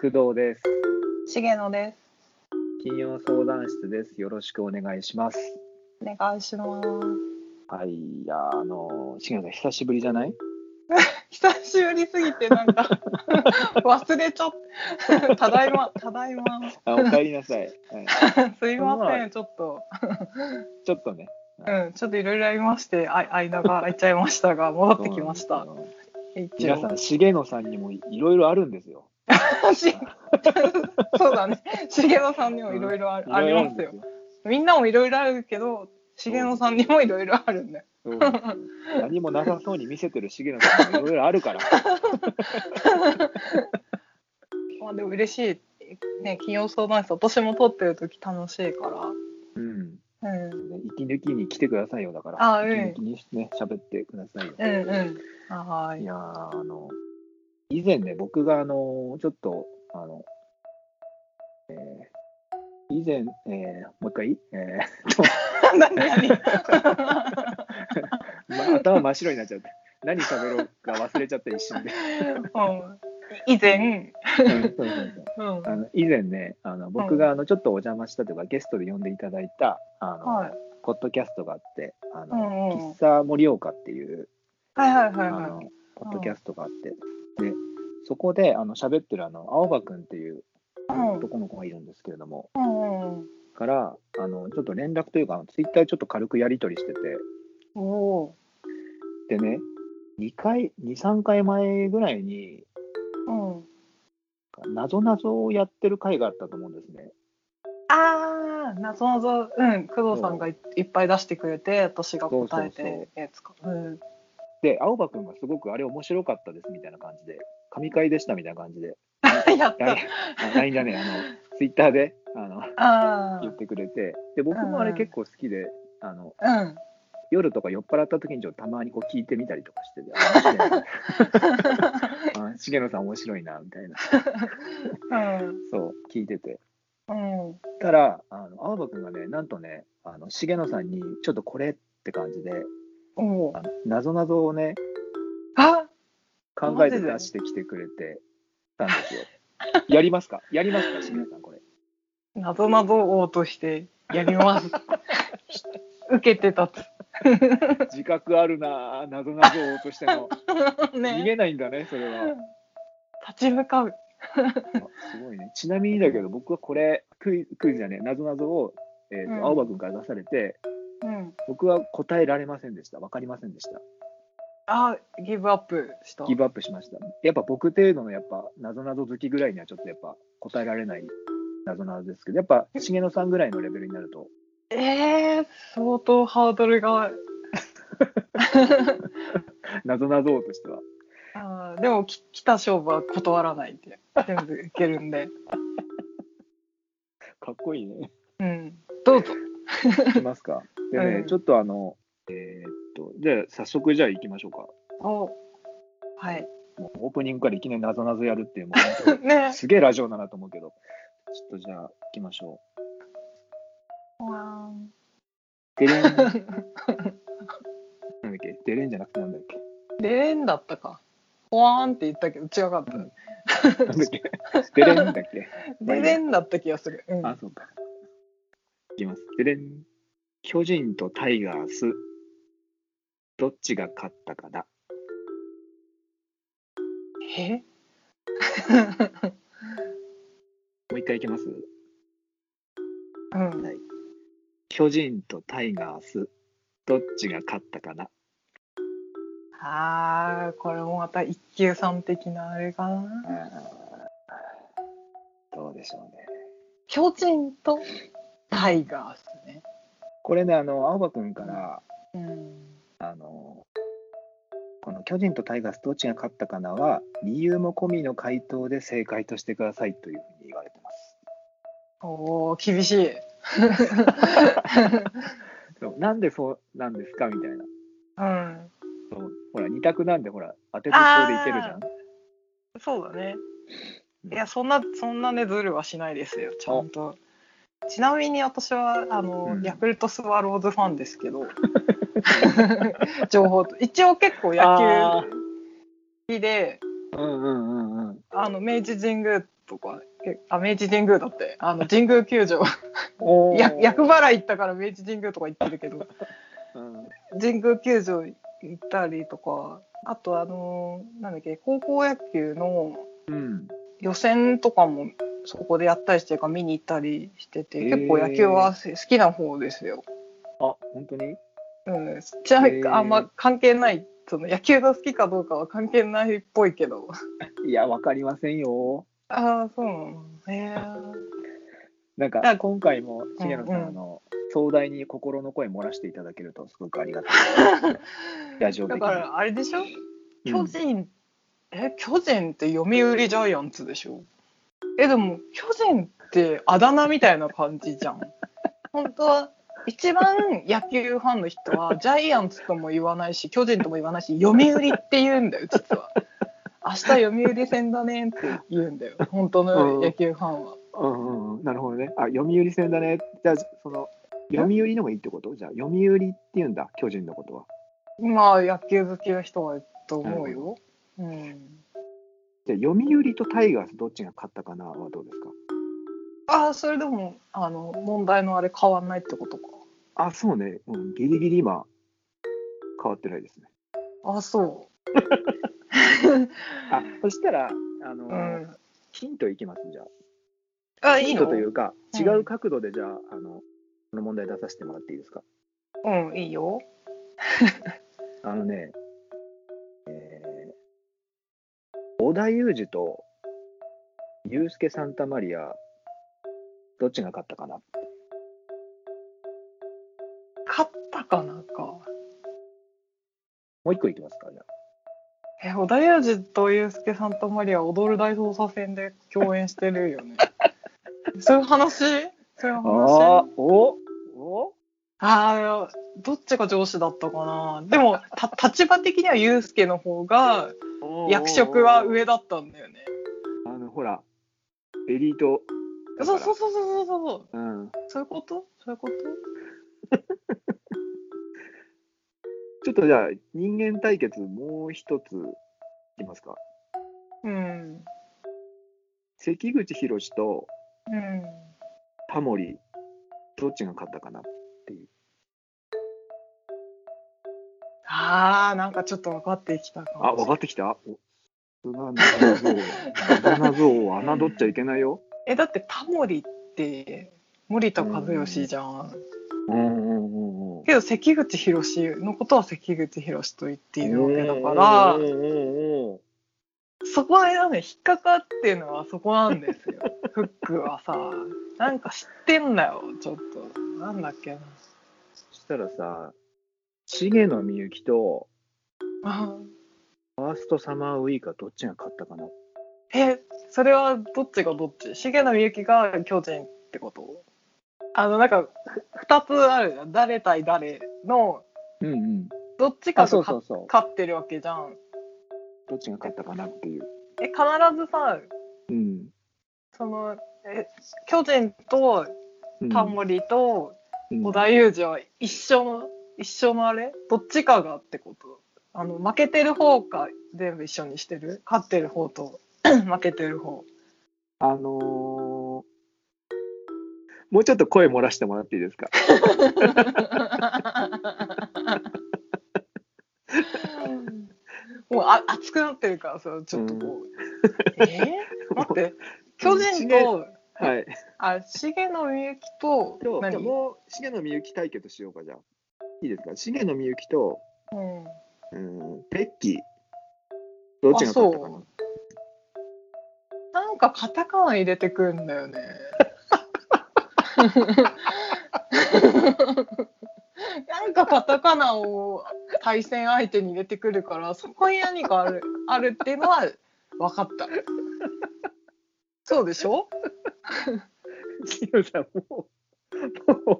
工藤です。重野です。金曜相談室です。よろしくお願いします。お願いします。はい、いやー、あのー、重野さん、久しぶりじゃない？久しぶりすぎてなんか 忘れちゃった。ただいま、ただいま。あ、お帰りなさい。はい、すいません、ちょっと。ちょっとね。うん、ちょっといろいろありまして、あ間が空いちゃいましたが、戻ってきました。皆さん、重野さんにもいろいろあるんですよ。し そうだね。重野さんにもいろいろありますよ。みんなもいろいろあるけど、重野さんにもいろいろあるんだよ。何もなさそうに見せてる重野さんもいろいろあるから。まあでも嬉しい。ね、金曜相談室、私も撮ってる時楽しいかうん。ら。うん。ね息抜きに来てくださいよ、だから。あうん息抜きにね、喋ってくださいよ。うんうん。はーい。いやーあの、以前ね、僕が、あの、ちょっと、あの、えー以前、えーもう一回、えーと ま、頭真っ白になっちゃって、何喋ろうか忘れちゃった一瞬で。うん。以前、あの以前ね、あの僕があのちょっとお邪魔したというか、ゲストで呼んでいただいた、あの、はい、ポッドキャストがあって、あの、うんうん。喫茶盛岡っていう、はいはいはいポッドキャストがあって、で、そこで、あの、喋ってる、あの、青葉くんっていううん男の子がいるんですけれども。から、あの、ちょっと連絡というか、ツイッターでちょっと軽くやり取りしてて、おおでね、2回、2、3回前ぐらいに、ー。うん。なぞなぞをやってる回があったと思うんですね。ああ、なぞなぞ、うん、工藤さんがいいっぱい出してくれて、私が答えて、やつか。うん。で、青葉くんがすごくあれ面白かったですみたいな感じで、神回でしたみたいな感じで、やった。LINE だね、あの、ツイッターであのあ言ってくれて、で、僕もあれ結構好きで、あの、あ。うん。夜とか酔っ払った時にちょっとたまにこう聞いてみたりとかしてて、ああ重野さん面白いな、みたいな、うん。そう、聞いてて。うん。たら、あの青葉くんがね、なんとね、あの重野さんにちょっとこれって感じで、おなぞなぞをね、あ考えて出してきてくれてたんですよ。やりますか？やりますか？重野さん、これ。なぞなぞ王としてやります。受けて立 自覚あるなぁ、なぞなぞ王としての。つ。逃ね。げないんだね、それは。立ち向かう。あすごいね。ちなみにだけど、僕はこれ、クイズクイズじゃねえ、なぞなぞを、えーとうん青葉くんから出されて、うん。僕は答えられませんでした。わかりませんでした。あ、ギブアップした。ギブアップしました。やっぱ僕程度のやっぱ、なぞなぞ好きぐらいにはちょっとやっぱ答えられないなぞなぞですけど、やっぱ重野さんぐらいのレベルになると、えー、相当ハードルが。なぞなぞ王としては。あーでもき来た勝負は断らないって全部いけるんで。かっこいいね。うん。どうぞ。いきますか。でね、うんちょっとあの、えーっと、じゃあ早速じゃあ行きましょうか。おはい。もうオープニングからいきなりなぞなぞやるっていう、もう ね。すげえラジオだなと思うけど、ちょっとじゃあ行きましょわう。デレン。なんだっけ？デレンじゃなくてなんだっけ？ーんレーンだったか。ほわーんって言ったけど違かった。うんなんだっけ？デレンだっけ？デレンだった気がする。うん。あ、そうか。いきます。デレン。巨人とタイガース、どっちが勝ったかだ。え？もう一回いきますうん。巨人とタイガース、どっちが勝ったかな。あー、これもまた一級さん的なあれかな。どうでしょうね。巨人とタイガースね。これね、あの、青葉くんから、うん。あの、この巨人とタイガースどっちが勝ったかなは、理由も込みの回答で正解としてくださいというふうに言われてます。おー、厳しい。そうなんでそうなんですかみたいな。うん。そうほら、二択なんで、ほら、当てずっぽうでいけるじゃん。そうだね。うんいや、そんな、そんなね、ズルはしないですよ、ちゃんと。ちなみに私は、あの、うん。ヤクルトスワローズファンですけど、情報と、一応結構野あ球好きで、うんうんうんうん。あの、明治神宮とか、えあ明治神宮だって、あの神宮球場、おや厄払い行ったから明治神宮とか行ってるけど、うん。神宮球場行ったりとか、あとあのーなんだっけ、高校野球のうん。予選とかもそこでやったりしてるから見に行ったりしてて、結構野球は好きな方ですよ。あ、本当に？うん、ちなみにあんま関係ない、その野球が好きかどうかは関係ないっぽいけど。いや、わかりませんよ。ああ、そうなの。へえ。なんかだ今回も重野さん、うんうんあの壮大に心の声漏らしていただけるとすごくありがたい。ラジオ。だからあれでしょ？うん巨人、え、巨人って読売ジャイアンツでしょ？え、でも巨人ってあだ名みたいな感じじゃん。本当は一番野球ファンの人は ジャイアンツとも言わないし巨人とも言わないし読売って言うんだよ実は。明日読売戦だねって言うんだよ本当の野球ファンは。うんうんうん、なるほどね。あ、読売戦だね。じゃあ、その、読売のもいいってこと？じゃあ、読売って言うんだ、巨人のことは。まあ野球好きな人はと思うよ。うんじゃあ、読売とタイガースどっちが勝ったかなはどうですか？ああ、それでも、あの、問題のあれ変わんないってことか。あ、そうね。うん、ギリギリ今、変わってないですね。あそ あ、そしたら、あの、う。うん。ヒントいきます、じゃあ、あ。ヒントというか、うん違う角度で、じゃあ、あの、この問題出させてもらっていいですか？うん、いいよ。あのね、織田裕二と、ユースケ・サンタマリア、どっちが勝ったかな？勝ったかなんか。もう一個いきますか、じゃあ。え、織田裕二とユースケ・サンタマリア踊る大捜査線で共演してるよね。そういう話？そういうあ話ーおお？ああ、どっちが上司だったかな？でも、た立場的にはユースケの方が役職は上だったんだよね。あの、ほら、エリート。そうそうそうそうそうそう。うん。そういうこと？そういうこと？ちょっとじゃあ、人間対決もう一ついきますか。うん。関口宏とうん。タモリ、どっちが勝ったかな？ああ、なんかちょっと分かってきたかも。あ、分かってきた？お菅謎像。菅謎像を侮っちゃいけないよ。え、だってタモリって森田和義じゃん。うんうんうんうん。けど関口宏のことは関口宏と言っているわけだからうん、うんうんうんそこでね、引っかかってるのはそこなんですよ。フックはさ、なんか知ってんだよ、ちょっと。なんだっけな。そしたらさ、重野みゆきとあファーストサマーウイカどっちが勝ったかなえ、それはどっちがどっち？重野みゆきが巨人ってこと？あの、なんか、ふ二つあるじゃん。誰対誰の、うんうん。どっちかが。勝ってるわけじゃん。どっちが勝ったかなっていう。え、必ずさ、うん。その、え、巨人とうんタモリとうん織田裕二は一緒の、一緒のあれ？どっちかがってこと？あの、負けてる方か全部一緒にしてる？勝ってる方と 負けてる方。あのーもうちょっと声漏らしてもらっていいですか？もうあ熱くなってるからさ、ちょっとこう。え？ー、待って、巨人と、はい。あ、重野みゆきと、もう、重野みゆき対決しようか、じゃあ。いいですか？重野みゆきと、うん。うん、ペッキー。どっちが勝ったかな？なんかカタカナ入れてくるんだよね。なんかカタカナを対戦相手に入れてくるからそこに何かある あるっていうのは分かった。そうでしょ？重野さん、もう、もう、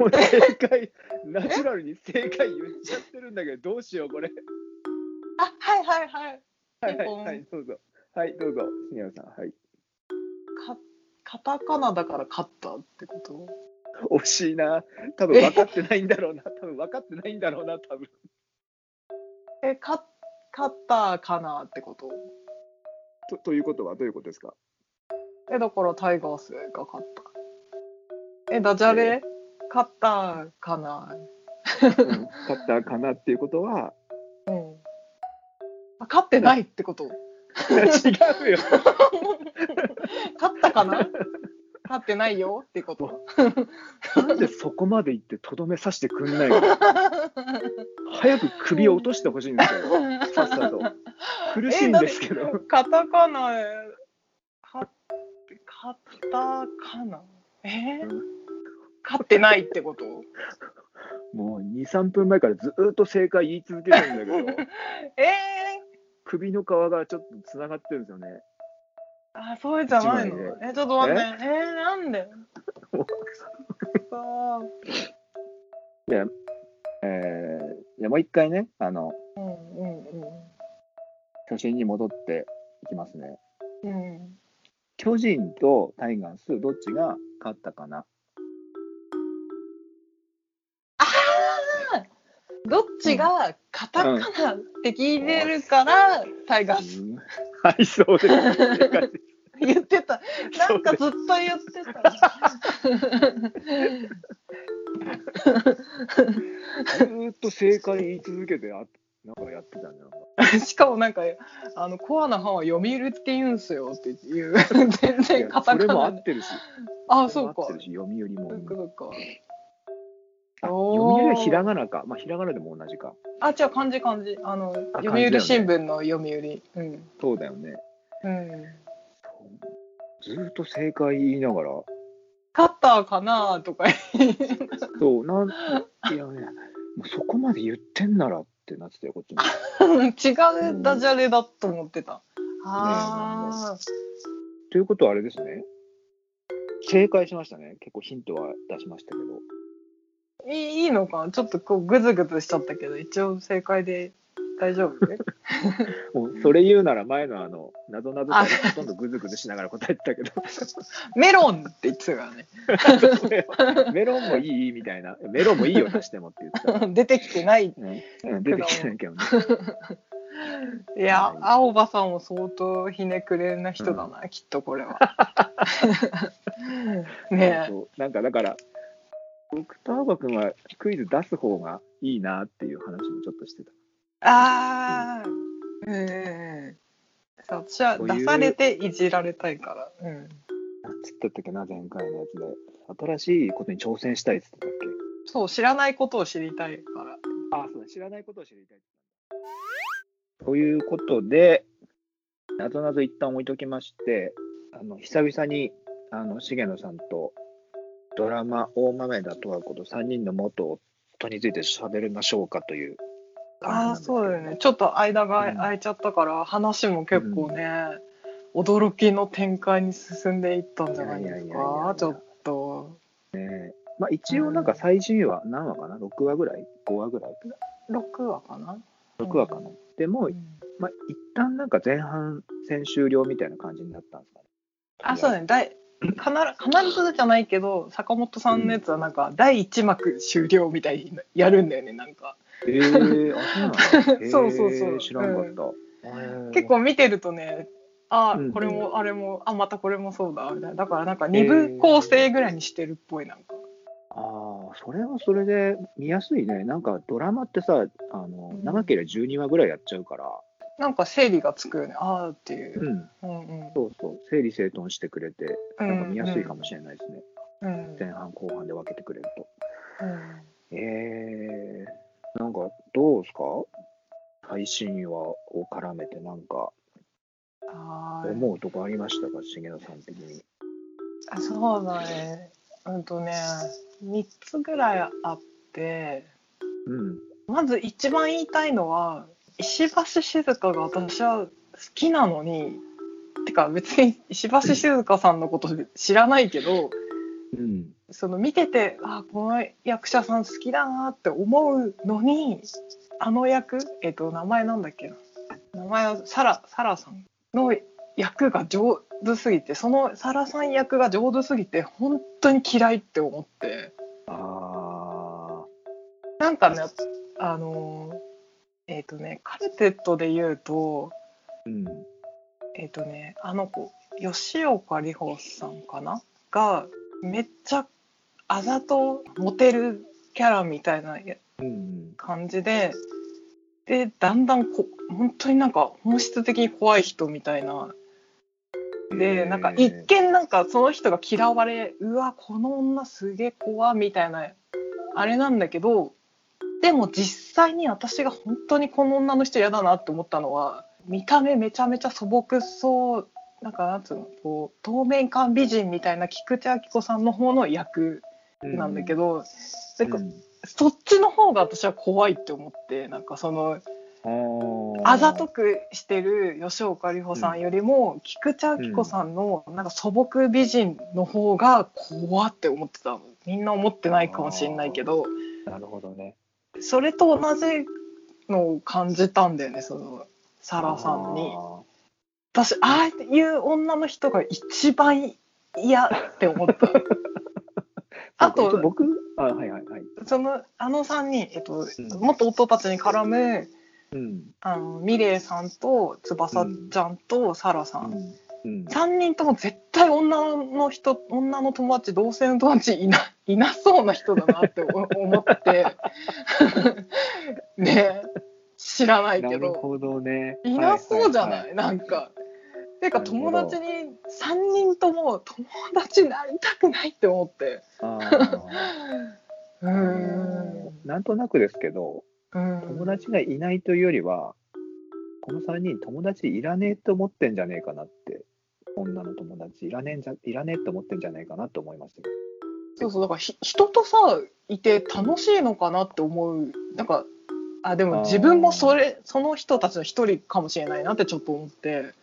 もう正解、ナチュラルに正解言っちゃってるんだけど、どうしよう、これ。あはいはいはい。はいはい、はい、どうぞ。はい、どうぞ、重野さん。はい。かカタカナだから勝ったってこと？惜しいな。多分分かってないんだろうな。多分分かってないんだろうな、多分。えか勝ったかなってこと？とということはどういうことですか？え、だからタイガースが勝った。え、ダジャレ？勝ったかなうん勝ったかなっていうことは、うん。あ勝ってないってこと？違うよ。勝ったかな？勝ってないよってこと。なんでそこまで行ってとどめさせてくんないの？早く首を落としてほしいんですよ。さっさと。苦しいんですけど。カタカナ勝ったかな？え？ーうん勝ってないってこと？もう2、3分前からずーっと正解言い続けてるんだけど、え首の皮がちょっとつながってるんですよね。ー、あ、そうじゃないの？え、ちょっと待って。え？ー、なんで？あいや、えー、じゃあもう一回ね、あの、ーうんうん初心に戻っていきますね。うん。うん。巨人とタイガース、どっちが勝ったかな？どっちがカタカナって聞いてるから、タイガースうんはい、そうです。言ってた。なんかずっと言ってずーっと正解言い続けて、あなんかやってたんだよ。た。しかもなんか、あの、コアな班は読売って言うんすよっていう。全い然やカタカそれも合ナで。ってるし。あ、そうか読売も。そうかそうか。読売はひらがなか。まあ、ひらがなでも同じか。あ、違う、漢字漢字。あの、あ読売新聞の読売。うん。そうだよね。うん。ずーっと正解言いながら、カッターかなとかそう、なん、いやね、もうそこまで言ってんならってなってたよ、こっちも。違うダジャレだと思ってた。ああ。ということはあれですね。正解しましたね。結構ヒントは出しましたけど。いいいいのかな？ちょっとこうグズグズしちゃったけど、一応正解で大丈夫？もうそれ言うなら前のあの、なぞなぞほとんどグズグズしながら答えてたけど、メロンって言ってたからね。メロンもいいみたいな、メロンもいいよ、足してもって言ってた。出てきてない。ねうん出てきてないけどね。いや、青葉さんも相当ひねくれな人だな、きっとこれは。ねえ。そうなんかだから、僕と青葉君はクイズ出す方がいいなっていう話もちょっとしてた。ああ。うんうんうん。そう私は出されていじられたいから。うん。なんつったっけな、前回のやつで。新しいことに挑戦したいっつってたっけ？そう、知らないことを知りたいから。あ、そうだ、知らないことを知りたい。ということで、なぞなぞ一旦置いときまして、あの久々にあの重野さんとドラマ大豆田とわ子と3人の元夫について喋りましょうかというああ、そうだよね。ちょっと間が空いちゃったから、話も結構ね、驚きの展開に進んでいったんじゃないですか。ちょっと。ね。まあ、一応なんか最新話何話かな ?6 話ぐらい ?5 話ぐらい？6話かな ?6 話かな、でもう、んまあ、一旦なんか前半戦終了みたいな感じになったんですかね。あ、そうだね。だい必ず必ずじゃないけど、坂本さんのやつはなんか、第1幕終了みたいにやるんだよね、なんか。えー、あ、そう。そうそう知らんかった。へー結構見てるとね、あうんこれもあれも、あ、またこれもそうだ、みたいな。だからなんか2部構成ぐらいにしてるっぽい、なんか。ああ、それはそれで見やすいね。なんかドラマってさ、あのうん長ければ12話ぐらいやっちゃうから、なんか整理がつくよね、あーっていうう。ん、うんうん。そうそう、整理整頓してくれて、うんなんか見やすいかもしれないですね。うん前半後半で分けてくれると。うんえー、なんかどうですか？最新話を絡めてなんか思うとこありましたか、重野さん的に。あそうだね。うんとね、3つぐらいあって、うん。まず一番言いたいのは、石橋静香が私は好きなのに、てか別に石橋静香さんのこと知らないけど、うん。その見てて、あ、この役者さん好きだなって思うのに、あの役、えっと、名前なんだっけな。名前はサラ、サラさんの役が上手すぎて、そのサラさん役が上手すぎて、本当に嫌いって思って。あなんかね、あのー、えっ、とね、カルテットで言うと、ー、うん。えっ、とねあの子吉岡里帆さんかな？がめっちゃあざとモテるキャラみたいなうん感じででだんだんこ本当になんか本質的に怖い人みたいなうん。でなんか一見なんかその人が嫌われうわこの女すげえ怖みたいなあれなんだけどでも実際に私が本当にこの女の人嫌だなって思ったのは見た目めちゃめちゃ素朴そうなんかなんつうのこう透明感美人みたいな菊池亜希子さんの方の役なんだけど、なんかうん。そっちの方が私は怖いって思ってなんかそのあざとくしてる吉岡里帆さんよりも、菊池亜希子さんのなんか素朴美人の方が怖って思ってたの。みんな思ってないかもしれないけど。なるほどね。それと同じのを感じたんだよねそのサラさんに。あ私ああいう女の人が一番嫌って思った。ー あと僕、あはいはいはい。そのあの3人、えっと、うん。元夫たちに絡むうん。あのミレイさんと翼ちゃんとサラさん、うん。3人とも絶対女の人女の友達同性の友達いないなそうな人だなって思 思って。ね。知らないなけど。るほどね。いなそうじゃない,、ははなんか。てかなるほど。友達に3人とも友達になりたくないって思って。うーん。なんとなくですけど、うん。友達がいないというよりは、この3人、友達いらねえと思ってんじゃねえかなって、女の友達いらねえんじゃいらねえって思ってんじゃねえかなと思いますよ。そうそうだからひ人とさいて楽しいのかなって思う。なんかあでも自分もそれその人たちの一人かもしれないなってちょっと思って。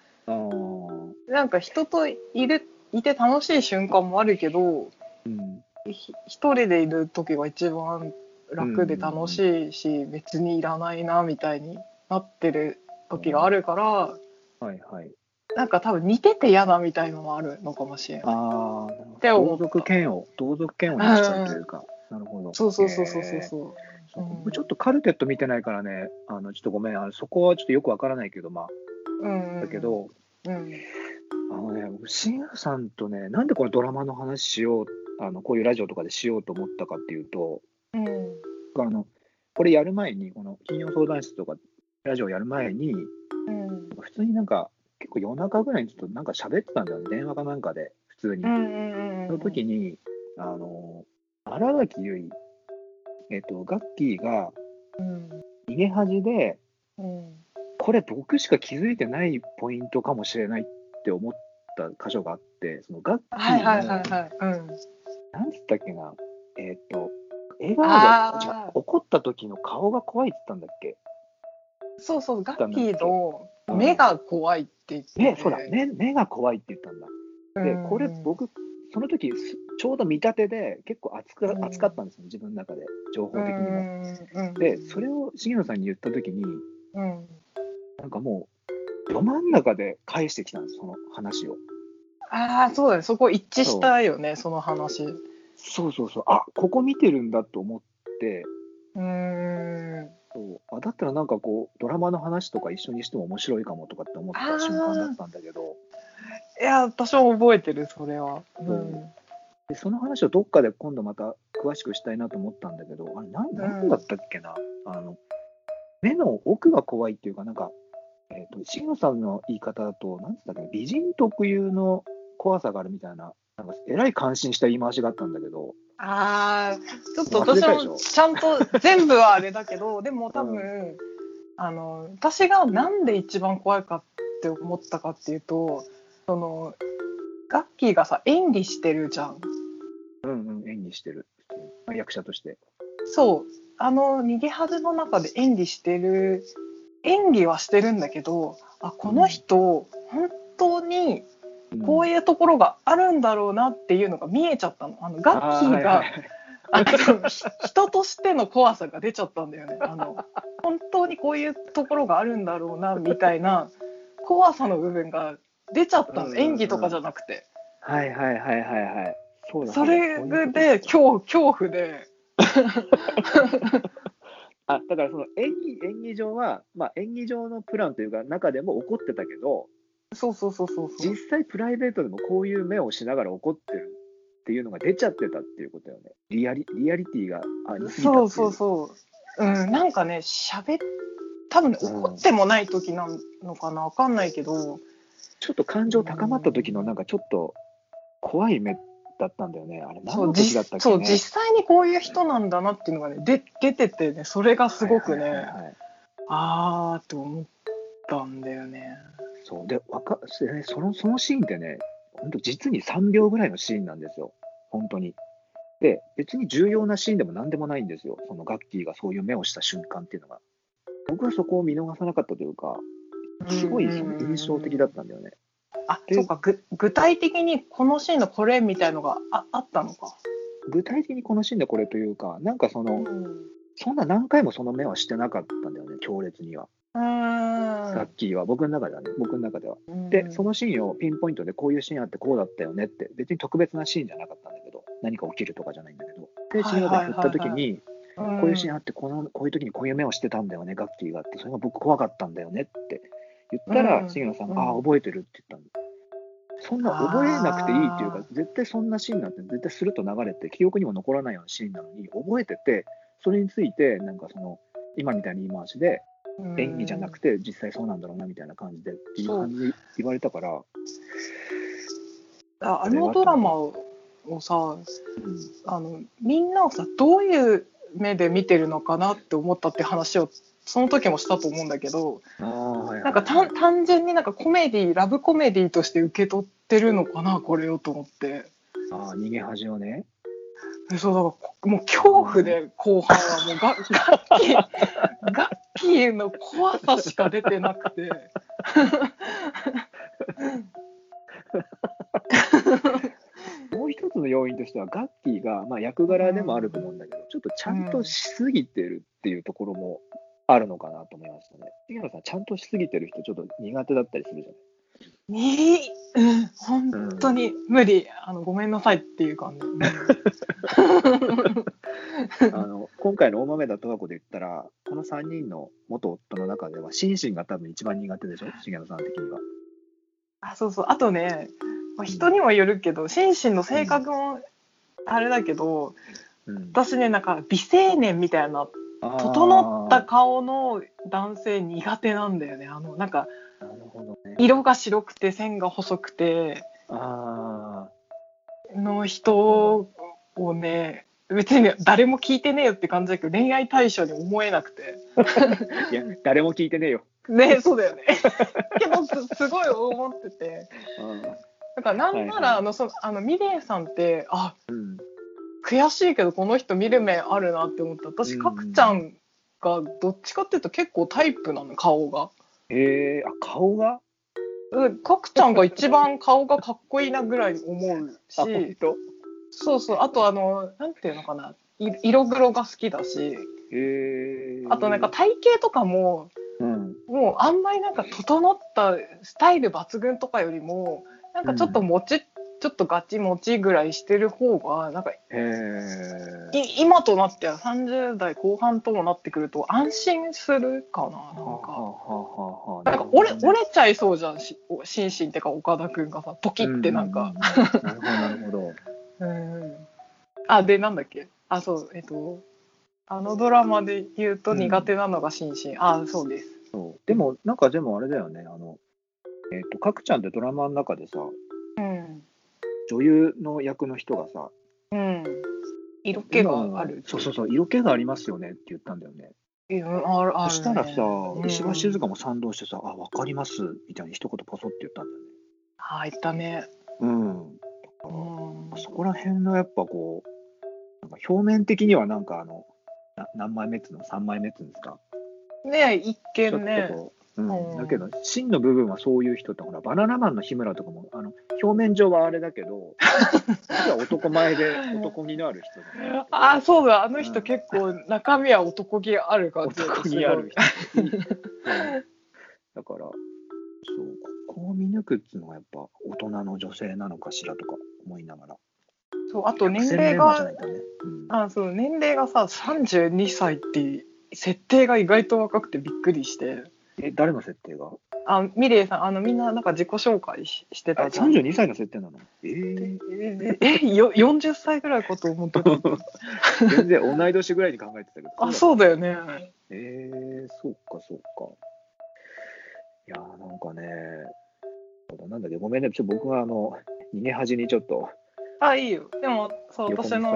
なんか人といるいて楽しい瞬間もあるけどうんひ一人でいる時が一番楽で楽しいし、別にいらないなみたいになってる時があるから、はいはい。なんか多分似てて嫌だみたいのもあるのかもしれない。ああ、同族嫌悪、同族嫌悪になっちゃうというか、なるほど。そうそうそうそうそう。そう。ちょっとカルテット見てないからね、あのちょっとごめん、あのそこはちょっとよくわからないけど、まあ、うん、だけ、ど、うん、あのね、僕、シンガさんとね、なんでこのドラマの話しよう、あのこういうラジオとかでしようと思ったかっていうと、うん、あのこれやる前に、この金曜相談室とかラジオやる前に、うん、普通になんか、結構夜中ぐらいにちょっとなんか喋ってたんだよね、電話かなんかで、普通に。その時に、あの、新垣結衣、えっと、ガッキーがうん、逃げ恥で、うん、これ僕しか気づいてないポイントかもしれないって思った箇所があって、そのガッキはいはいはいーの、はい、うん、なんつったっけな、えっと、笑顔あが、怒った時の顔が怖いって言ったんだっけ？そうそう、ガッキーの目が怖いって言ってて、ね、そうだ、目目が怖いって言ったんだ。でうん、これ僕、その時すちょうど見立てで結構熱くうん。熱かったんですよ、自分の中で、情報的にも。うん、で、それを重野さんに言った時に、うん、なんかもう、ど真ん中で返してきたんです、その話を。ああ、そうだね、そこ一致したよね、その話。そうそうそう、あここ見てるんだと思って、うーん、だったらなんかこう、ドラマの話とか一緒にしても面白いかもとかって思った瞬間だったんだけど、いや、私も覚えてる、それは。ううん。ん、でその話をどっかで今度また詳しくしたいなと思ったんだけど、あれなん。なんだったっけな、あの目の奥が怖いっていうか、なんか、えー、とさんの言い方だと、なんつったっけな、美人特有の怖さがあるみたいな、なんかえらい感心した言い回しがあったんだけど、ああ、ちょっと私もちゃんと全部はあれだけど、でも多分、あの、私がなんで一番怖いかって思ったかっていうと、その、ガッキーがさ、演技してるじゃん。うんうん、演技してる、役者として。そう、あの、逃げ恥の中で演技してる、演技はしてるんだけど、あ、この人、本当にこういいうところがあるんだろうなっていうのが見えちゃったの。あの、ガッキーが、あのひ人としての怖さが出ちゃったんだよね。あの本当にこういうところがあるんだろうなみたいな怖さの部分が出ちゃったの。演技とかじゃなくて。はいはいはいはいはい。そうだそれで恐怖恐怖で。あだからその演技演技上は、まあ、演技上のプランというか中でも怒ってたけどそうそうそうそうそう実際プライベートでもこういう目をしながら怒ってるっていうのが出ちゃってたっていうことよね。リアリリアリティがありすぎたっていう。そうそうそう。うん、なんかね、喋っ、多分ね、うん怒ってもない時なのかな、わかんないけど、ちょっと感情高まった時のなんかちょっと怖い目だったんだよね。あれ何の時だったっけ、ね、実そう実際にこういう人なんだなっていうのがね、で出ててね、それがすごくね、はいはいはいはいあーって思ったんだよね。そうでわかでそのそのシーンってね、本当実に3秒ぐらいのシーンなんですよ、本当に。で、別に重要なシーンでも何でもないんですよ、そのガッキーがそういう目をした瞬間っていうのが。僕はそこを見逃さなかったというか、すごいその印象的だったんだよね。あ、でそうか、ぐ具体的にこのシーンのこれみたいのがああったのか。具体的にこのシーンでこれというか、なんかその、うん。そんな何回もその目はしてなかったんだよね、強烈には。うーんガッキーは、僕の中ではね、僕の中では。で、そのシーンをピンポイントでこういうシーンあってこうだったよねって、別に特別なシーンじゃなかったんだけど、何か起きるとかじゃないんだけど、で、シーンが振った時に、ここういうシーンあってこの、こういう時にこういう目をしてたんだよね、ガッキーがって、それが僕怖かったんだよねって言ったら、うん。杉野さんが、うん。ああ、覚えてるって言ったんだ。そんな覚えなくていいっていうか、絶対そんなシーンなんて絶対すると流れて、記憶にも残らないようなシーンなのに、覚えてて、それについて、なんかその、今みたいに言い回しで、演技じゃなくて、実際そうなんだろうなみたいな感じでっていう感じで言われたから、ああのドラマをさうん。あのみんなをさどういう目で見てるのかなって思ったって話をその時もしたと思うんだけどなんか単単純になんかコメディラブコメディとして受け取ってるのかなこれをと思って。あー逃げ恥をね。でそうだからこもう恐怖で後半はもうガガッキーガッキーの怖さしか出てなくて。もう一つの要因としては、ガッキーが、まあ、役柄でもあると思うんだけど、ちょっとちゃんとしすぎてるっていうところもあるのかなと思いましたね。杉野さん、ちゃんとしすぎてる人、ちょっと苦手だったりするじゃないにうん、本当に無理、あのごめんなさいっていう感じ。あの今回の大豆田十和子で言ったら、この3人の元夫の中では、心身が多分一番苦手でしょ、重野さん的には。あそうそう。あとね、まあ、人にもよるけど心身の性格もあれだけど、うん、私ねなんか美青年みたいな整った顔の男性苦手なんだよね。あのなんかなるほどね。色が白くて線が細くてあの人をね別に誰も聞いてねえよって感じだけど恋愛対象に思えなくて。あ、いや、誰も聞いてねえよ。ねそうだよね。けどすすごい思ってて。うんだからなんなはいはい。らあのそあのミレイさんってあうん。悔しいけどこの人見る目あるなって思った。私うん。角ちゃんがどっちかっていうと結構タイプなの顔が。えー、あ顔が？うん角ちゃんが一番顔がかっこいいなぐらい思うし。当？そうそう。あとあのなんていうのかな。い色黒が好きだし。えー、あとなんか体型とかもうん、もうあんまりなんか整ったスタイル抜群とかよりもなんかちょっともち、ちょっとガチもちぐらいしてる方がなんかえー、い今となっては30代後半ともなってくると安心するかななんか。なんか折れ折れちゃいそうじゃんしお心身ってか岡田君がさポキってなんか。うんうんうんなるほどなるほど。うん。あでなんだっけ？あそうえっとあのドラマで言うと苦手なのが心身、あそうです。そう。でもなんかでもあれだよね。あのえっ、と角ちゃんってドラマの中でさうん女優の役の人がさうん。色気がある。そうそうそう色気がありますよねって言ったんだよね。うんあるある、ね、そしたらさ、うん。石橋静香も賛同してさ、あ、わかりますみたいに一言ポソって言ったんだよね。あ言ったね。うん。うん。そこら辺のやっぱこう、なんか表面的にはなんかあの、な何枚目っつうの ?3 枚目っつうんですか？ね一ちょっ見ねとこう、うん。うんだけど、真の部分はそういう人って、ほら、バナナマンの日村とかも、あの表面上はあれだけど、男前で 男気のある人だねあそうだ。あの人うん。結構中身は男気ある感じ男気ある人。う んだから、そう、ここを見抜くっていうのがやっぱ大人の女性なのかしらとか思いながら。そうあと年齢がね。うん。あそう年齢がさ32歳って設定が意外と若くてびっくりしてええ、誰の設定が？あ、ミレイさん、あの、みんななんか自己紹介ししてあたじゃん。32歳の設定なの？えー、え、えよ40歳ぐらいかと思ってた。全然同い年ぐらいに考えてたけど。あ、そうだよね。えー、そうか、そうか。いやー、なんかね、なんだっけ、ごめんね、ちょ僕があの、逃げ恥にちょっとあ、いいよ。でも、そう、私の。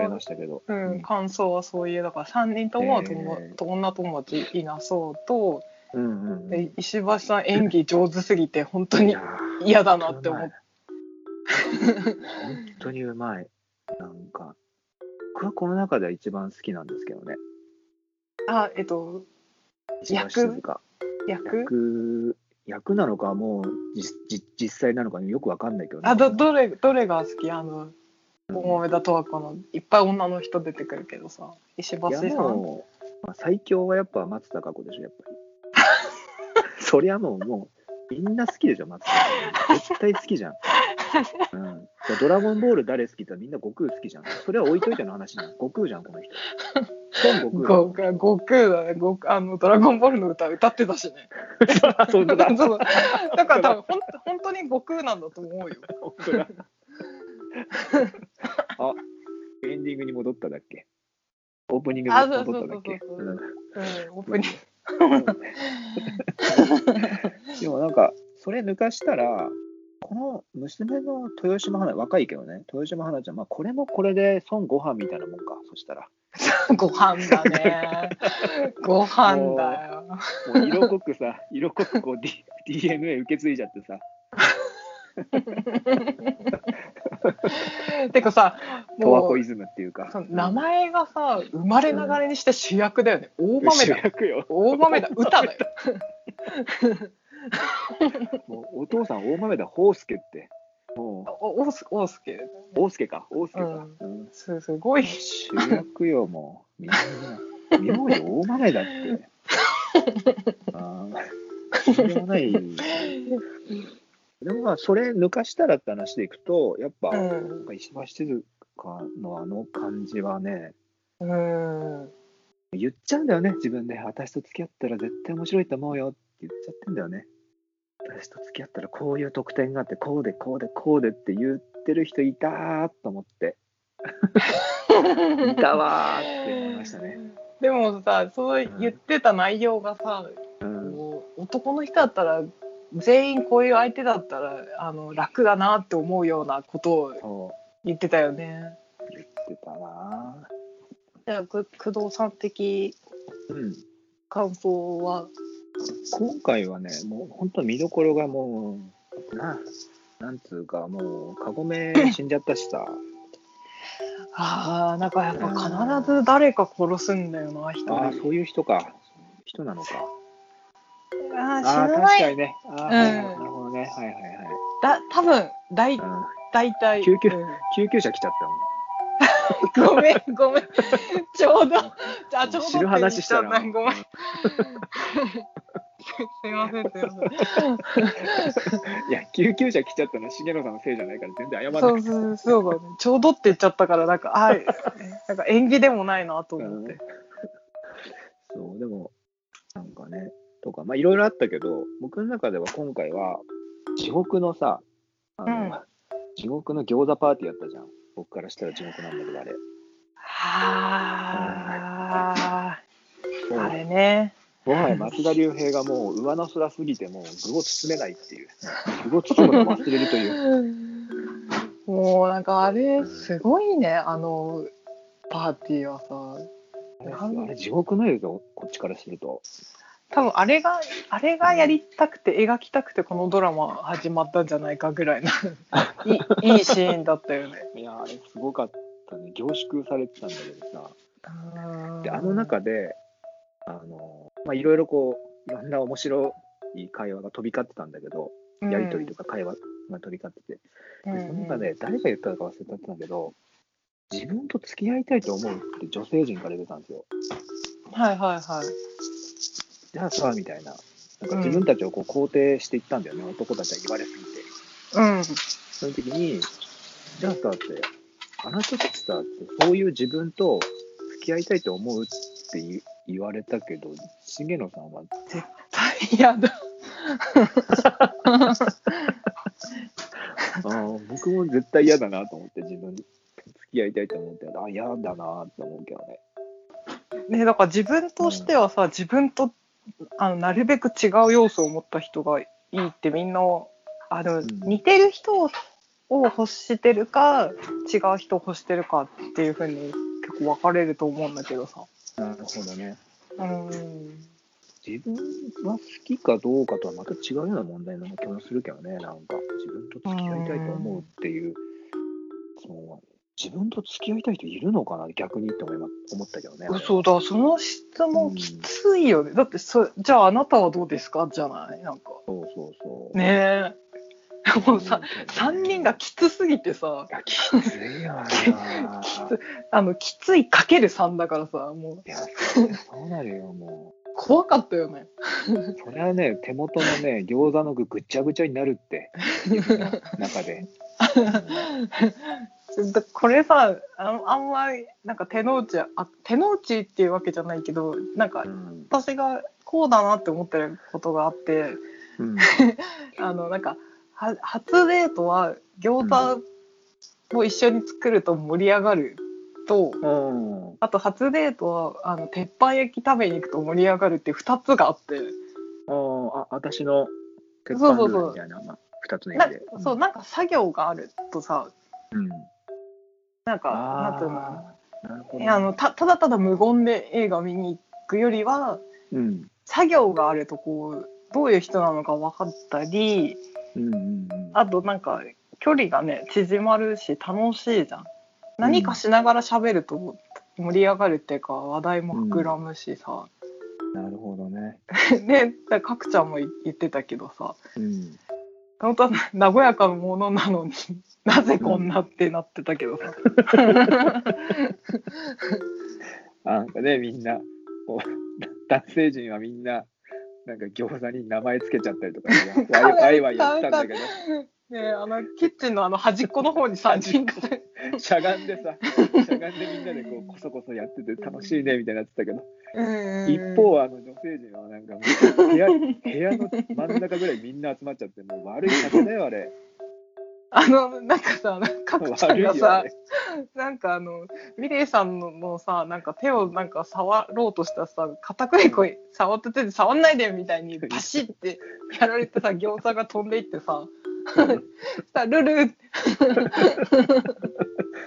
うん、感想はそういうだから3人とも友、えーと女友達いなそうとうんうんうん。で石橋さん演技上手すぎて本当に嫌だなって思って本当にうまい。なんか、僕はこの中では一番好きなんですけどね。あえっと。役？役、役なのか、もう実実実際なのかよくわかんないけどね。あどどれどれが好き？あの大豆田十和子のいっぱい女の人出てくるけどさ石橋さんまあ、最強はやっぱ松たか子でしょ、やっぱり。そりゃもう、もう、みんな好きでしょ、松たか子。絶対好きじゃん。うん、ドラゴンボール誰好きってみんな悟空好きじゃん。それは置いといての話じゃん。悟空じゃん、この人。孫悟空悟空悟空だね悟空あのドラゴンボールの歌歌ってたしね。そう だから多分ほん本当に悟空なんだと思うよ本当だ。あ、エンディングに戻っただっけ？オープニングにあ戻っただっけ？オープニング でもなんか、それ抜かしたら、この娘の豊島花、若いけどね、豊島花ちゃん、まあ、これもこれで孫悟飯みたいなもんか、そしたら。ご飯だね。ご飯だよ。もう色濃くさ、色濃くこう、D、DNA 受け継いじゃってさ、てかさ、十和もう子イズムっていうか。名前がさ、生まれながらにして主役だよね。大豆主だ。役よ。大豆だ。歌だよ。もうお父さん大豆だ、宝介って。もおおす大輔。う、大介か、大介か。うんうんすすごい。主役よ、もう。みんな、大豆だって。ああ、とんでもない。でもまあ、それ抜かしたらって話でいくと、やっぱ、うんなんか石橋静香のあの感じはね、うん。言っちゃうんだよね、自分で。私と付き合ったら絶対面白いと思うよって言っちゃってんだよね。私と付き合ったらこういう特典があって、こうでこうでこうでって言ってる人いたーと思って、いたわーって思いましたね。でもさ、そう言ってた内容がさ、うん、男の人だったら、全員こういう相手だったらあの楽だなって思うようなことをそ言ってたよね。う、言ってたなじゃあく工藤さん的。感想は？今回はね、もう本当見どころがもう、な、なんつうか、もう、カゴメ死んじゃったしさ、ああなんかやっぱ必ず誰か殺すんだよな人ああ、そういう人か、人なのか。あーああ、確死ぬ前。かにね。ああ、うん。なるほどね。はいはいだ多分大はい。うん。大体救急うん。救急車来ちゃったもん。ごめんごめん。ちょうどあちょうど知る話したら。ごめん。すいませんすいません。いや、救急車来ちゃったのは重野さんのせいじゃないから、全然謝らなくて。そうそうそう。ちょうどって言っちゃったからなんかあーなんか縁起でもないなとうん思って、そう、でも、なんかね、とか、まあ、いろいろあったけど、僕の中では今回は、地獄のさ、あの、うん地獄の餃子パーティーやったじゃん。僕からしたら地獄なんだけど、あれ。はあもうあれねもはや松田龍平がもう上の空すぎて、もう具を包めないっていう。具を包むのを忘れるという。もうなんかあれすごいねあのパーティーはさあれあれ地獄の映像、こっちからすると。多分あれがあれがやりたくて描きたくてこのドラマ始まったんじゃないかぐらいの いいシーンだったよね。いや、あれすごかったね。凝縮されてたんだけどさ。で、あの中で、あの、まあ、いろいろこう、いろんな面白い会話が飛び交ってたんだけど、やりとりとか会話が飛び交ってて、うんでその中で誰が言ったか忘れたんだけど、自分と付き合いたいと思うって女性陣から出たんですよ。はいはいはい。じゃあさ、みたいな。なんか自分たちをこう肯定していったんだよね、男たちは言われすぎて。うん。その時に、じゃあさって、あなたたちさって、そういう自分と付き合いたいと思うって言言われたけど、重野さんは絶対やだ。あー僕も絶対嫌だなと思って、自分に付き合いたいと思って、あ嫌だなって思うけどね。ね、だから自分としてはさ、自分とあのなるべく違う要素を持った人がいいってみんなあの、ん。似てる人をを欲してるか違う人を欲してるかっていうふうに結構分かれると思うんだけどさ。なるほどね。うん。自分は好きかどうかとはまた違うような問題な気もするけどね、なんか、自分と付き合いたいと思うっていう、その自分と付き合いたい人いるのかな、逆にって思いま思ったけどね。そうだその質問きついよね、だってそじゃああなたはどうですか？じゃない？なんか。そうそうそう。ねえ。もうさ3人がきつすぎてさ。いや、きついよな。きつあのきついかける3だからさもう。いや、そうなるよ、も怖かったよね。う。それはね、手元のね、餃子の具ぐっちゃぐちゃになるって、中で。だこれさあのあんまりなんか手の内あ手の内っていうわけじゃないけどなんかうん。私がこうだなって思ってることがあってうん。あのなんかは初デートは餃子を一緒に作ると盛り上がると、うん。あと初デートはあの鉄板焼き食べに行くと盛り上がるっていう2つがあってあ、私の鉄板みたいな、まあ二つの意な味で。そうなんか作業があるとさうん。なんかなんていうのああ、のたただただ無言で映画見に行くよりはうん。作業があるとこうどういう人なのか分かったりうんうんうん。あとなんか距離がね縮まるし楽しいじゃん何かしながら喋ると盛り上がるっていうか話題も膨らむしさ、なるほどね。で だかくちゃんも言ってたけどさうん。本当は和やかなものなのに なぜこんなってなってたけど。さ、あ なんかね、みんな、こう 男性陣はみんな、なんか餃子に名前つけちゃったりとかね、ワイワイワイやってたんだけど、ねあのキッチンのあの端っこの方に3人で しゃがんでさ、しゃがんでみんなでこうこそこそやってて楽しいねみたいになってたけど、一方、あの女性陣はなんかもう部屋部屋の真ん中ぐらいみんな集まっちゃって、もう悪い酒だよ、あれ。あのなんかさかくちゃんがされ。なんかあのミレイさんののさなんか手をなんか触ろうとしたさ片栗粉触って手で触んないでみたいにパシッてやられてさ 餃子が飛んでいってさ さルル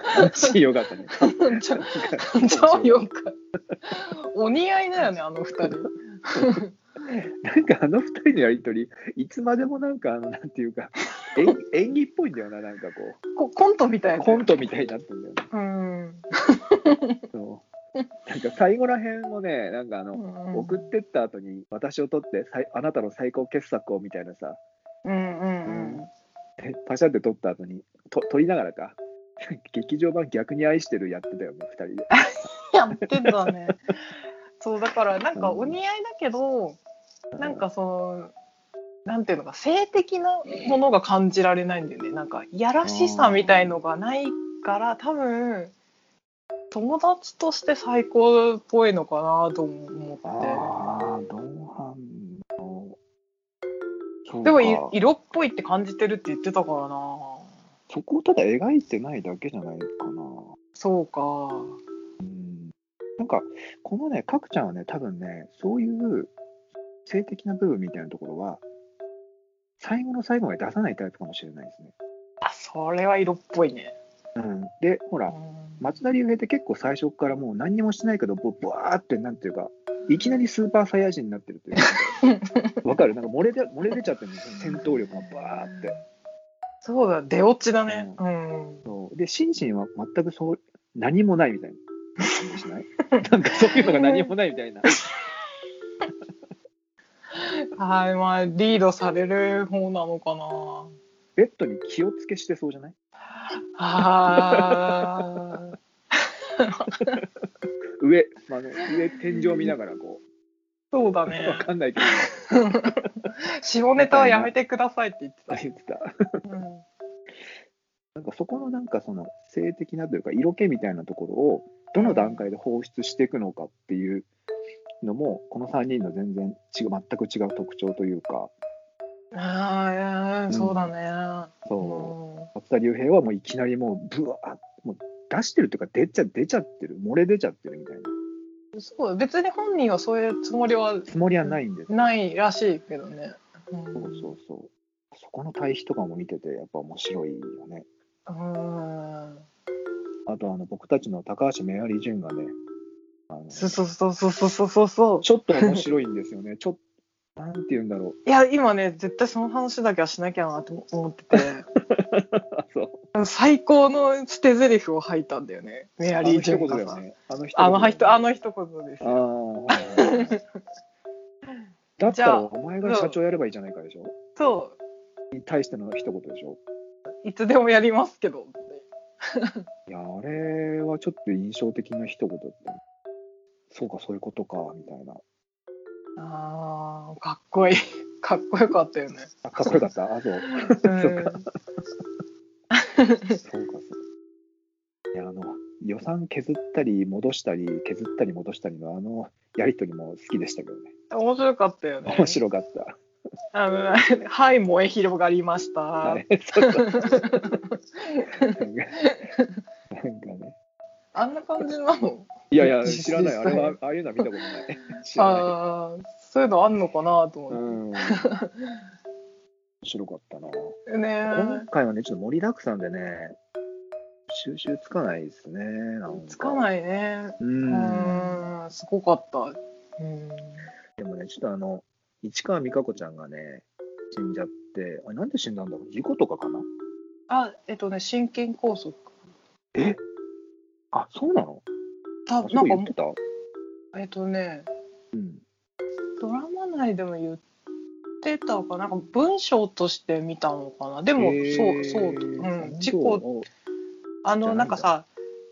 話よかったね。超超よかったお似合いだよねあの二人。なんかあの二人のやりとり、いつまでもなんか、あの、なんていうか、演演技っぽいんだよな、なんかここコントみたいうなコントみたいになってんだよね。うん。そう。なんか最後らへんもね、なんかあの、うん送ってった後に私を撮ってさいあなたの最高傑作をみたいなさ、うん。うん。でパシャって撮った後にと撮りながらか劇場版逆に愛してるやってたよね2人で。やってたね。そうだからなんかお似合いだけどなんかそのなんていうのか性的なものが感じられないんだよね。なんかいやらしさみたいのがないから多分友達として最高っぽいのかなと思って。でもい色っぽいって感じてるって言ってたからなそこをただ描いてないだけじゃないかな。そうか。うん。なんかこのね角ちゃんはね多分ねそういう性的な部分みたいなところは最後の最後まで出さないタイプかもしれないですね。あそれは色っぽいね。うん、で、ほら、松田龍平って結構最初からもう何にもしてないけど、ぶぶわーってなんていうか、いきなりスーパーサイヤ人になってるという。か、わかる？なんか漏れで漏れ出ちゃってるんですよ、戦闘力がバーって。そうだ出落ちだね。うん。そう。で、シンシンは全くそう、何もないみたいな。しない？なんかそういうのが何もないみたいな。はいまあリードされる方なのかな。ベッドに気をつけしてそうじゃない？あ上、あの上、天井見ながらこう、そうだね。わかんないけど、下ネタはやめてくださいって言ってた、言ってた。うん。なんかそこのなんかその性的なというか色気みたいなところをどの段階で放出していくのかっていうのも、この3人の全然違う、全く違う特徴というか、ああ、そうだね。そう。う、松田龍平はもういきなりもう、ぶわーっもう出してるっていうか、出ちゃ出ちゃってる、漏れ出ちゃってるみたいな。んそう別に本人はそういうつもりはつもりはないんですよないらしいけどね。うんそうそうそう。そこの対比とかも見てて、やっぱ面白いよね。うん。あと、あの僕たちの高橋メアリージュンがね、あのそうそうそうそうそうそうそう。ちょっと面白いんですよね。ちょっと、なんて言うんだろう。いや、今ね、絶対その話だけはしなきゃなと思ってて。最高の捨て台詞を吐いたんだよね、メアリー・あの一ジュさ。言だよね。あの一あの言人、あの一言ですああよ。だったら、お前が社長やればいいじゃないかでしょ。そに対しての一言でしょ。う、いつでもやりますけど。いや、あれはちょっと印象的な一言って。そうか、そういうことか、みたいな。ああ、かっこいい。かっこよかったよね。あかっこよかった？あ、そう。うん そうか。そうか、そう。いや、あの、予算削ったり戻したり、削ったり戻したりのあのやりとりも好きでしたけどね。面白かったよね。面白かった。あの、はい、燃え広がりました。はい、そうそう。なんかね。あんな感じなの？いやいや、実知らない。あれは実、ああいうのは見たことない。ああ、そういうのあんのかなと思うん。面白かったな。って。ね今回はね、ちょっと盛りだくさんでね、収集つかないですね。なんかつかないね。う。うんん、すごかった。うん。でもね、ちょっとあの、市川美香子ちゃんがね、死んじゃって、あれなんで死んだんだろう？事故とかかな？あ、えっとね、心筋梗塞。え？あ、そうなの？たなん言って、た？えっとね、うん。ドラマ内でも言ってたかな。んか文章として見たのかな。でもそうそう、うん、事故あのなんかさ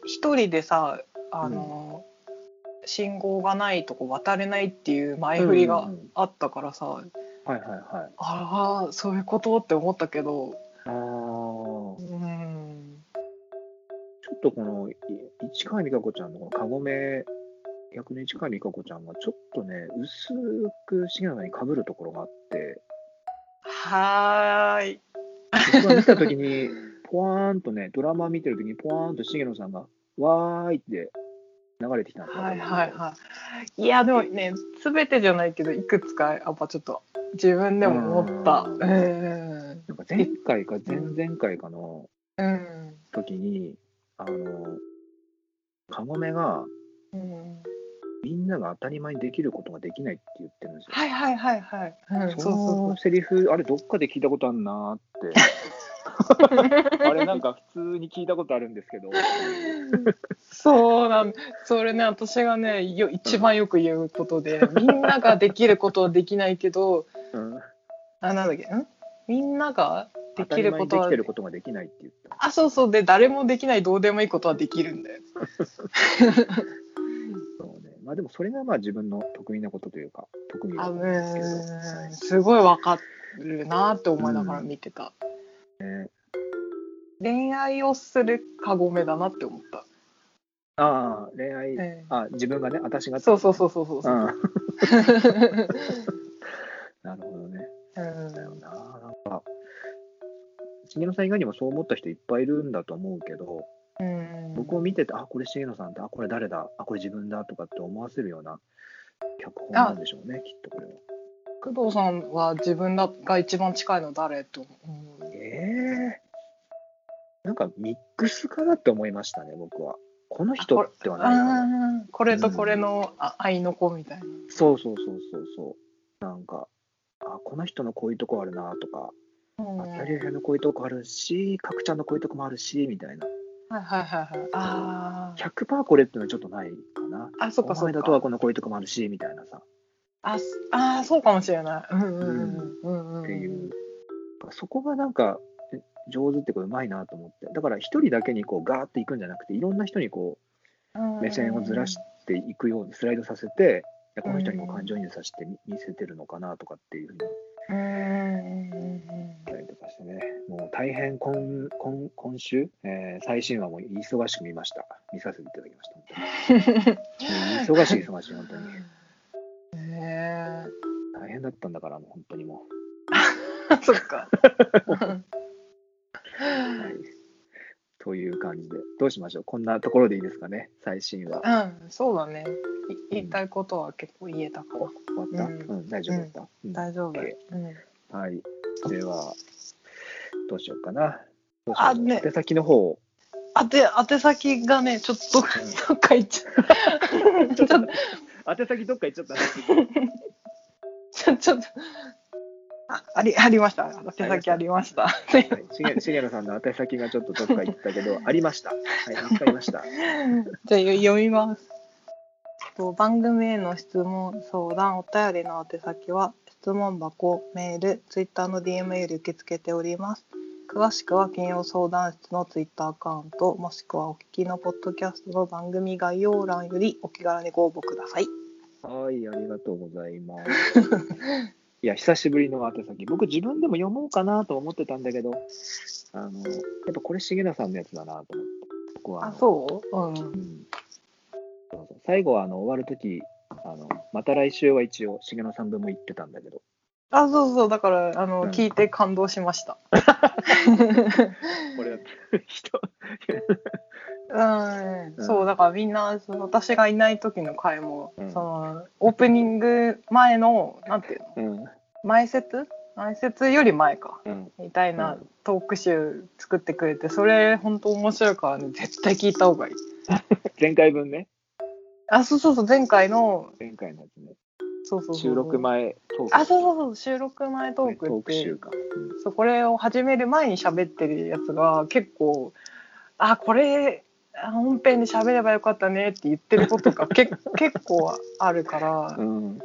一人でさあの、うん、信号がないとこ渡れないっていう前振りがあったからさ、うんうん、はいはいはい、ああそういうことって思ったけど。ああうん。ちょっとこの市川美香子ちゃんのこの「かごめ」逆に近い美香子ちゃんがちょっとね薄く重永にかぶるところがあって。はーい。僕が見た時にポワーンとねドラマ見てる時にポワーンと重野さんが「わーい」って流れてきたんですはいはいはい。いやでもね全てじゃないけどいくつかやっぱちょっと自分でも思った。うん。なんか前回か前々回かの時に、うん、あのカモメが、うん、みんなが当たり前にできることができないって言ってるんですよ。はいはいはいはい。うん、そのセリフ、あれ、どっかで聞いたことあるなーって。あれ、なんか普通に聞いたことあるんですけど、そうなんそれね私がねよ一番よく言うことで、みんなができることはできないけどうん、あなんだっけん？みんなができることはできてることができないって言った。あそうそうで誰もできないどうでもいいことはできるんだよ。まあでも、それがまあ自分の得意なことというか、得意なんですけど。うんすごいわかるなって思いながら見てた、ね恋愛をするカゴメだなって思った、ああ、恋愛、ええあ自分がね、私が。そうそうそうそうそうそう、うん。なるほどね。うんだよな。なんか、重野さん以外にもそう思った人いっぱいいるんだと思うけど、うん僕を見てて、あ、これ重野さんだ、あ、これ誰だ、あ、これ自分だとかって思わせるような脚本なんでしょうね、きっとこれは。工藤さんは自分だが一番近いの誰と思うええなんかミックスかなって思いましたね、僕は。この人ではないこれとこれのあ愛の子みたいな。そうそうそうそうそう。なんか、あ、この人のこういうとこあるなとか、うんあ、キャリアのこういうとこあるし、角ちゃんのこういうとこもあるし、みたいな。はいはいはいはい。あー100%これっていうのはちょっとないかな。あ、そっかそっお前だとはか。このこういうとこもあるし、みたいなさ。あすあー、そうかもしれない。うんうんうんうんうん。っていう。そこがなんか、え上手っていうかうまいなと思って。だから一人だけにこうガーっていくんじゃなくて、いろんな人にこう目線をずらしていくようにスライドさせて、この人にも感情移入させてみ見せてるのかなとかっていうふうにね、もう大変今今今週、えー最新話も忙しく見ました。見させていただきました。忙しい、忙しい、本当に。変だったんだから、もう本当にも そっか。う。はい。という感じで、どうしましょう？こんなところでいいですかね、最新は。うん、そうだね。い言いたいことは結構言えたかな。終わった、ううんん大丈夫だった、うん大丈夫。うん、はい。では、どうしようかな。どうしようあね手先の方を。あて、宛先がね、ちょっと、どっか行っちゃう。ちょっと、宛先どっか行っちゃったね。ちょ、ちょっと。あ、あり、ありました。宛先ありました。はい、しげるさんの宛先がちょっとどっか行ったけど、ありました。はい、見つかりました。じゃあよ読みます。と番組への質問、相談、お便りの宛先は質問箱、メール、ツイッターの DM より受け付けております。詳しくは金曜相談室のツイッターアカウント、もしくはお聞きのポッドキャストの番組概要欄よりお気軽にご応募ください。はい、ありがとうございます。いや、久しぶりの宛先。僕自分でも読もうかなと思ってたんだけど、あの、やっぱこれ重野さんのやつだなと思って。僕はあ、のそう？うん。うんそうそう最後はあの終わるとき、あの、また来週は一応重野さん分も言ってたんだけど、あ、そうそう、だから、あの、うん。聞いて感動しました。これだって。人、うん、うん。そうだからみんなその私がいない時の回も、うん。そのオープニング前のなんていうの？うん、前説？前説より前か。うん、みたいなうん。トーク集作ってくれてそれ本当面白いからね。絶対聞いた方がいい。前回分ね、あそうそうそう前回の前回のやつね、そうそうそう収録前トーク。あそうそうそう収録前トークトークって集か。そうこれを始める前に喋ってるやつが結構あこれあ本編で喋ればよかったねって言ってることが け結構あるからうん、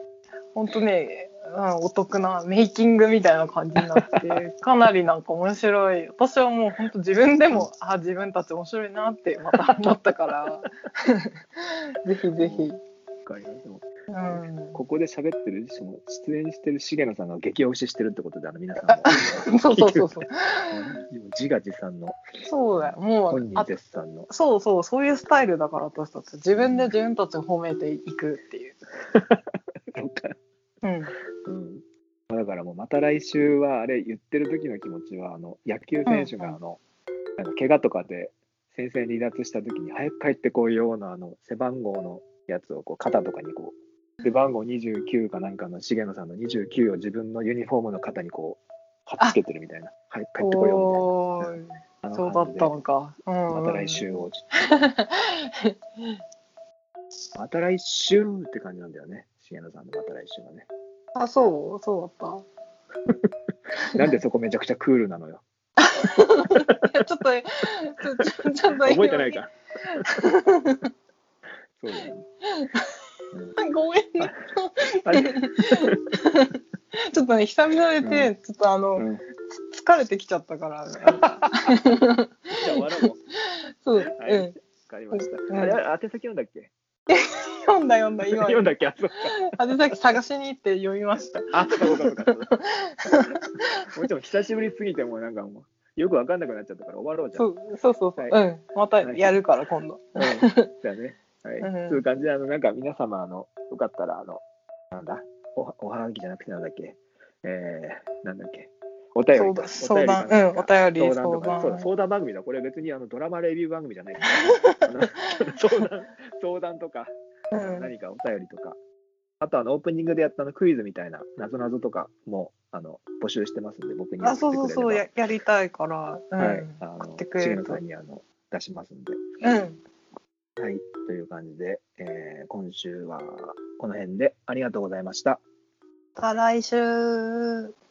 本当ね、うん、お得なメイキングみたいな感じになって かなりなんか面白い。私はもう本当自分でもあ自分たち面白いなってまた思ったから。ぜひぜひ、わかりますでもうん、ここで喋ってる、その出演してる重野さんが激推ししてるってことで、あの皆さんも。そうそうそうそう。うん自画自賛の。そうだよ。も本人うあ絶賛の。そうそうそういうスタイルだから私たち。自分で自分たちを褒めていくっていう、そうん、うん。だからもうまた来週はあれ言ってる時の気持ちはあの野球選手があの、なんか怪我とかで先生離脱した時に早く帰ってこいようなあの背番号のやつをこう肩とかにこう背番号29かなんかの重野さんの29を自分のユニフォームの肩にこう貼っつけてるみたいな。早く帰ってこいよおーみたいなそうだったのか、うんうん。また来週を また来週って感じなんだよね。重野さんのまた来週はね。あそう？そうだった。なんでそこめちゃくちゃクールなのよ。い やちょっと、ちょっと覚えてないか。そうだよね。ごめん ちょっとね、久々でて、ちょっとあの、うん、疲れてきちゃったから。じゃあ終わろう。わそう、はいうん。かりました。うんあれ、宛先読んだっけ？読んだ読んだ、今。読んだっけ？あ、そっか。あでさっき探しに行って読みました。あ、そっかそっかそっか。もうちょっと久しぶりすぎて、もうなんかもう、よくわかんなくなっちゃったから終わろうじゃ。そん。うそうそうそう、はいうん。またやるから、今度。うん。じゃあね。はい。うんそういう感じで、あの、なんか皆様、あの、よかったら、あの、なんだ、おはおはがきじゃなくてなんだっけ、えー、なんだっけ、お便りと相談、うん、お便り、相相談とかそう。相談番組だ。これ別にあのドラマレビュー番組じゃない。相談、相談とか、うん何かお便りとか。あとあのオープニングでやったあのクイズみたいな、なぞなぞとかもあの募集してますんで、僕にあ、そうそうそう、ややりたいから、うん、ばはい、あの送ってくれると重野さんにあの出しますんで。うん。はい、という感じで、えー今週はこの辺でありがとうございました。また来週。